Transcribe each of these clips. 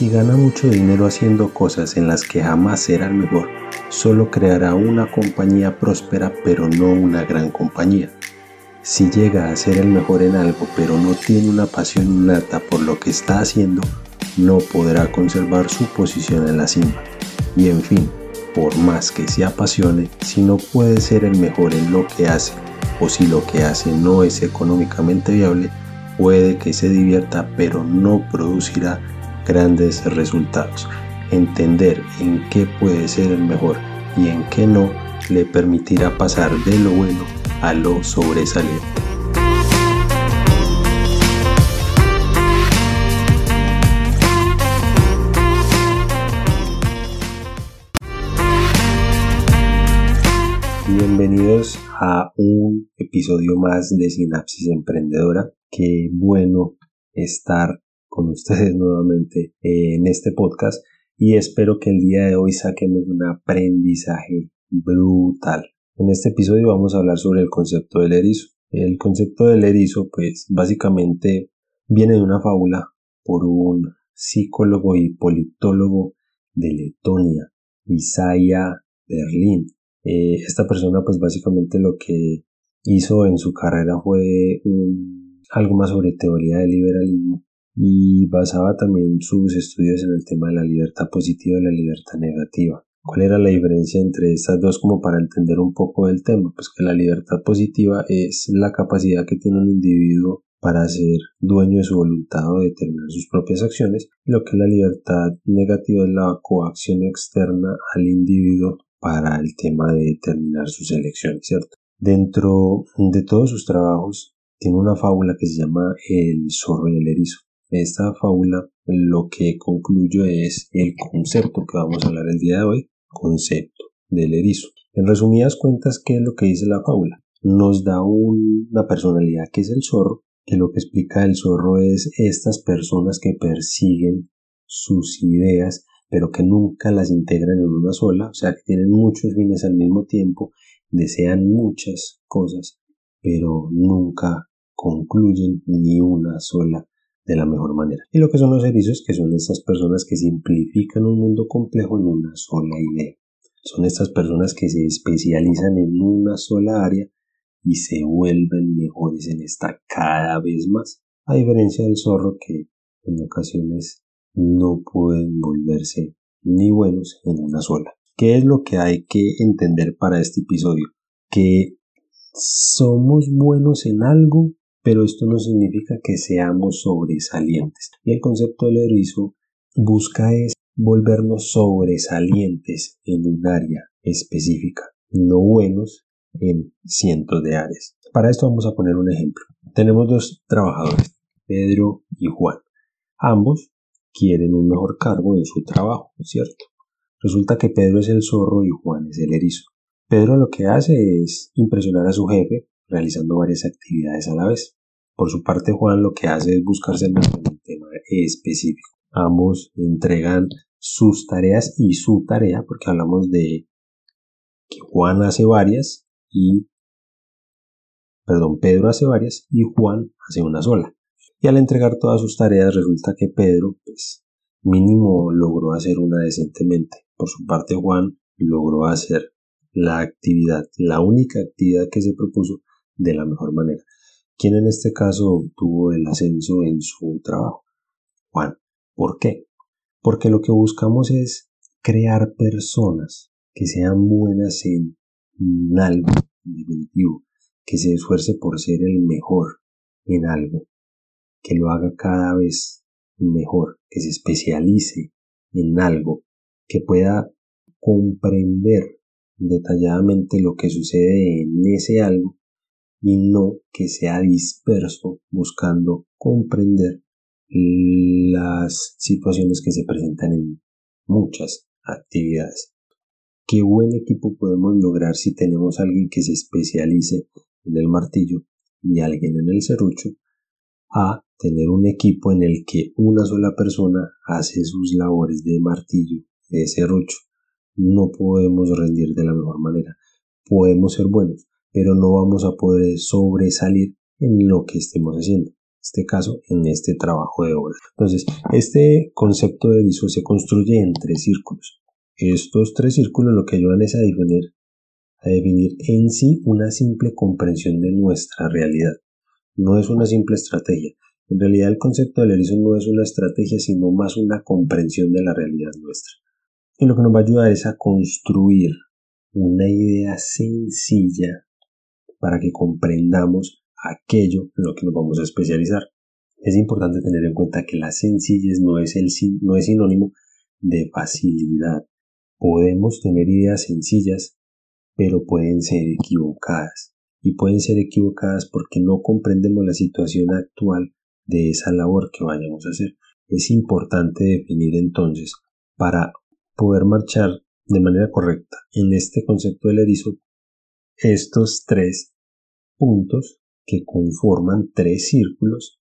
Si gana mucho dinero haciendo cosas en las que jamás será el mejor, solo creará una compañía próspera pero no una gran compañía. Si llega a ser el mejor en algo pero no tiene una pasión innata por lo que está haciendo, no podrá conservar su posición en la cima. Y en fin, por más que se apasione, si no puede ser el mejor en lo que hace o si lo que hace no es económicamente viable, puede que se divierta pero no producirá grandes resultados. Entender en qué puede ser el mejor y en qué no le permitirá pasar de lo bueno a lo sobresaliente. Bienvenidos a un episodio más de Sinapsis Emprendedora. Qué bueno estar con ustedes nuevamente en este podcast y espero que el día de hoy saquemos un aprendizaje brutal. En este episodio vamos a hablar sobre el concepto del erizo. El concepto del erizo pues básicamente viene de una fábula por un psicólogo y politólogo de Letonia, Isaiah Berlin. Eh, esta persona pues básicamente lo que hizo en su carrera fue algo más sobre teoría del liberalismo y basaba también sus estudios en el tema de la libertad positiva y la libertad negativa. ¿Cuál era la diferencia entre estas dos como para entender un poco del tema? Pues que la libertad positiva es la capacidad que tiene un individuo para ser dueño de su voluntad o determinar sus propias acciones, lo que la libertad negativa es la coacción externa al individuo para el tema de determinar sus elecciones, ¿cierto? Dentro de todos sus trabajos tiene una fábula que se llama El zorro y el erizo esta fábula lo que concluyo es el concepto que vamos a hablar el día de hoy, concepto del erizo. En resumidas cuentas, ¿qué es lo que dice la fábula? Nos da una personalidad que es el zorro, que lo que explica el zorro es estas personas que persiguen sus ideas, pero que nunca las integran en una sola, o sea, que tienen muchos fines al mismo tiempo, desean muchas cosas, pero nunca concluyen ni una sola de la mejor manera. Y lo que son los erizos, que son estas personas que simplifican un mundo complejo en una sola idea. Son estas personas que se especializan en una sola área y se vuelven mejores en esta cada vez más, a diferencia del zorro que en ocasiones no pueden volverse ni buenos en una sola. ¿Qué es lo que hay que entender para este episodio? Que somos buenos en algo pero esto no significa que seamos sobresalientes. Y el concepto del erizo busca es volvernos sobresalientes en un área específica, no buenos en cientos de áreas. Para esto vamos a poner un ejemplo. Tenemos dos trabajadores, Pedro y Juan. Ambos quieren un mejor cargo en su trabajo, ¿cierto? Resulta que Pedro es el zorro y Juan es el erizo. Pedro lo que hace es impresionar a su jefe realizando varias actividades a la vez. Por su parte, Juan lo que hace es buscarse en un tema específico. Ambos entregan sus tareas y su tarea, porque hablamos de que Juan hace varias y, perdón, Pedro hace varias y Juan hace una sola. Y al entregar todas sus tareas resulta que Pedro, pues, mínimo logró hacer una decentemente. Por su parte, Juan logró hacer la actividad, la única actividad que se propuso de la mejor manera. ¿Quién en este caso obtuvo el ascenso en su trabajo? Juan. ¿Por qué? Porque lo que buscamos es crear personas que sean buenas en algo, en definitivo, que se esfuerce por ser el mejor en algo, que lo haga cada vez mejor, que se especialice en algo, que pueda comprender detalladamente lo que sucede en ese algo y no que sea disperso buscando comprender las situaciones que se presentan en muchas actividades. ¿Qué buen equipo podemos lograr si tenemos alguien que se especialice en el martillo y alguien en el serrucho? A tener un equipo en el que una sola persona hace sus labores de martillo, de serrucho, no podemos rendir de la mejor manera. Podemos ser buenos, pero no vamos a poder sobresalir en lo que estemos haciendo. En este caso, en este trabajo de obra. Entonces, este concepto de erizo se construye en tres círculos. Estos tres círculos lo que ayudan es a definir, a definir en sí una simple comprensión de nuestra realidad. No es una simple estrategia. En realidad el concepto del erizo no es una estrategia, sino más una comprensión de la realidad nuestra. Y lo que nos va a ayudar es a construir una idea sencilla para que comprendamos aquello en lo que nos vamos a especializar. Es importante tener en cuenta que la sencillez no es, el, no es sinónimo de facilidad. Podemos tener ideas sencillas, pero pueden ser equivocadas. Y pueden ser equivocadas porque no comprendemos la situación actual de esa labor que vayamos a hacer. Es importante definir entonces, para poder marchar de manera correcta en este concepto del erizo, estos tres puntos que conforman tres círculos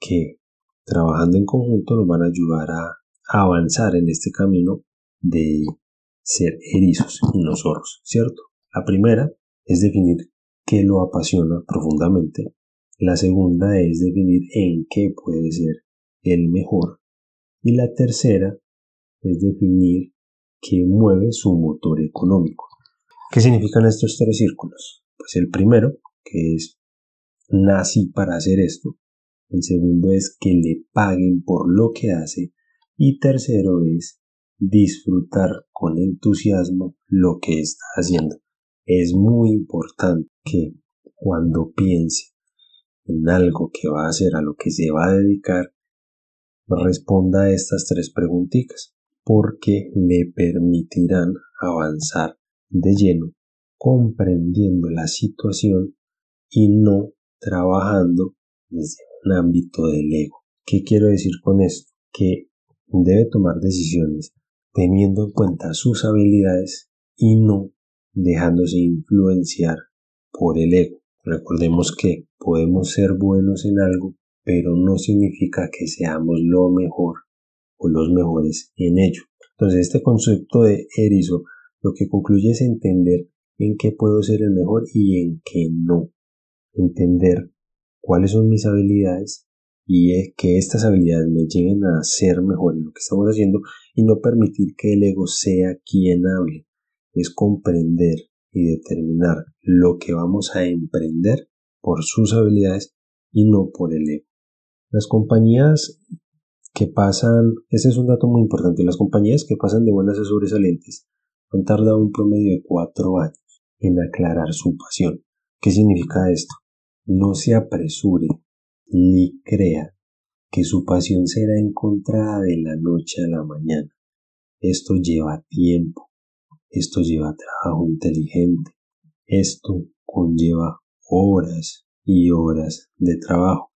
que trabajando en conjunto nos van a ayudar a avanzar en este camino de ser erizos y no zorros, ¿cierto? La primera es definir qué lo apasiona profundamente. La segunda es definir en qué puede ser el mejor. Y la tercera es definir qué mueve su motor económico. ¿Qué significan estos tres círculos? Pues el primero, que es nací para hacer esto. El segundo es que le paguen por lo que hace. Y tercero es disfrutar con entusiasmo lo que está haciendo. Es muy importante que cuando piense en algo que va a hacer, a lo que se va a dedicar, responda a estas tres preguntitas, porque le permitirán avanzar de lleno, comprendiendo la situación y no trabajando desde un ámbito del ego. ¿Qué quiero decir con esto? Que debe tomar decisiones teniendo en cuenta sus habilidades y no dejándose influenciar por el ego. Recordemos que podemos ser buenos en algo, pero no significa que seamos lo mejor o los mejores en ello. Entonces este concepto de erizo lo que concluye es entender en qué puedo ser el mejor y en qué no. Entender cuáles son mis habilidades y que estas habilidades me lleguen a ser mejor en lo que estamos haciendo y no permitir que el ego sea quien hable. Es comprender y determinar lo que vamos a emprender por sus habilidades y no por el ego. Las compañías que pasan, ese es un dato muy importante, las compañías que pasan de buenas a sobresalientes han tardado un promedio de cuatro años en aclarar su pasión. ¿Qué significa esto? No se apresure ni crea que su pasión será encontrada de la noche a la mañana. Esto lleva tiempo, esto lleva trabajo inteligente, esto conlleva horas y horas de trabajo.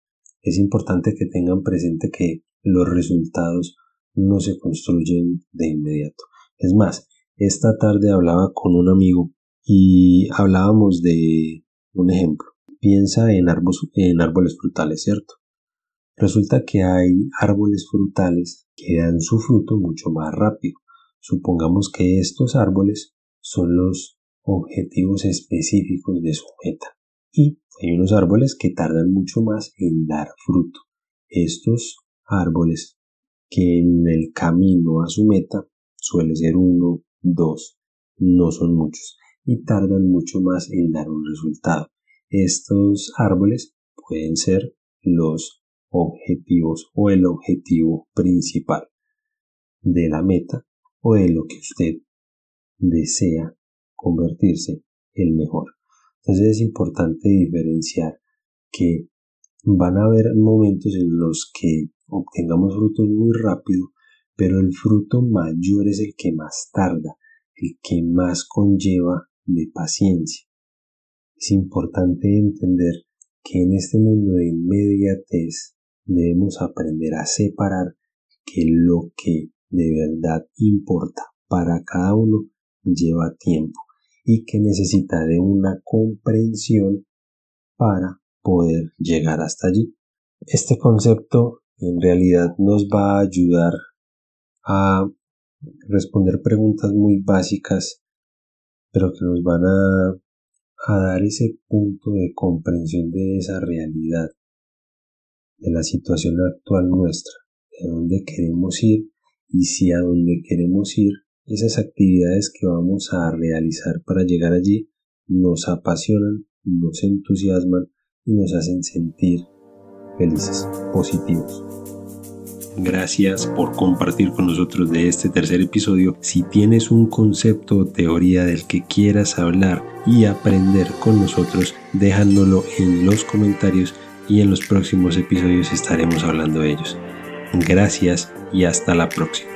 Es importante que tengan presente que los resultados no se construyen de inmediato. Es más, esta tarde hablaba con un amigo y hablábamos de un ejemplo piensa en, en árboles frutales, ¿cierto? Resulta que hay árboles frutales que dan su fruto mucho más rápido. Supongamos que estos árboles son los objetivos específicos de su meta. Y hay unos árboles que tardan mucho más en dar fruto. Estos árboles que en el camino a su meta suele ser uno, dos, no son muchos y tardan mucho más en dar un resultado. Estos árboles pueden ser los objetivos o el objetivo principal de la meta o de lo que usted desea convertirse el mejor. Entonces es importante diferenciar que van a haber momentos en los que obtengamos frutos muy rápido, pero el fruto mayor es el que más tarda, el que más conlleva de paciencia. Es importante entender que en este mundo de inmediatez debemos aprender a separar que lo que de verdad importa para cada uno lleva tiempo y que necesita de una comprensión para poder llegar hasta allí. Este concepto en realidad nos va a ayudar a responder preguntas muy básicas, pero que nos van a, dar ese punto de comprensión de esa realidad, de la situación actual nuestra, de dónde queremos ir y si a dónde queremos ir, esas actividades que vamos a realizar para llegar allí nos apasionan, nos entusiasman y nos hacen sentir felices, positivos. Gracias por compartir con nosotros de este tercer episodio. Si tienes un concepto o teoría del que quieras hablar y aprender con nosotros, déjanoslo en los comentarios y en los próximos episodios estaremos hablando de ellos. Gracias y hasta la próxima.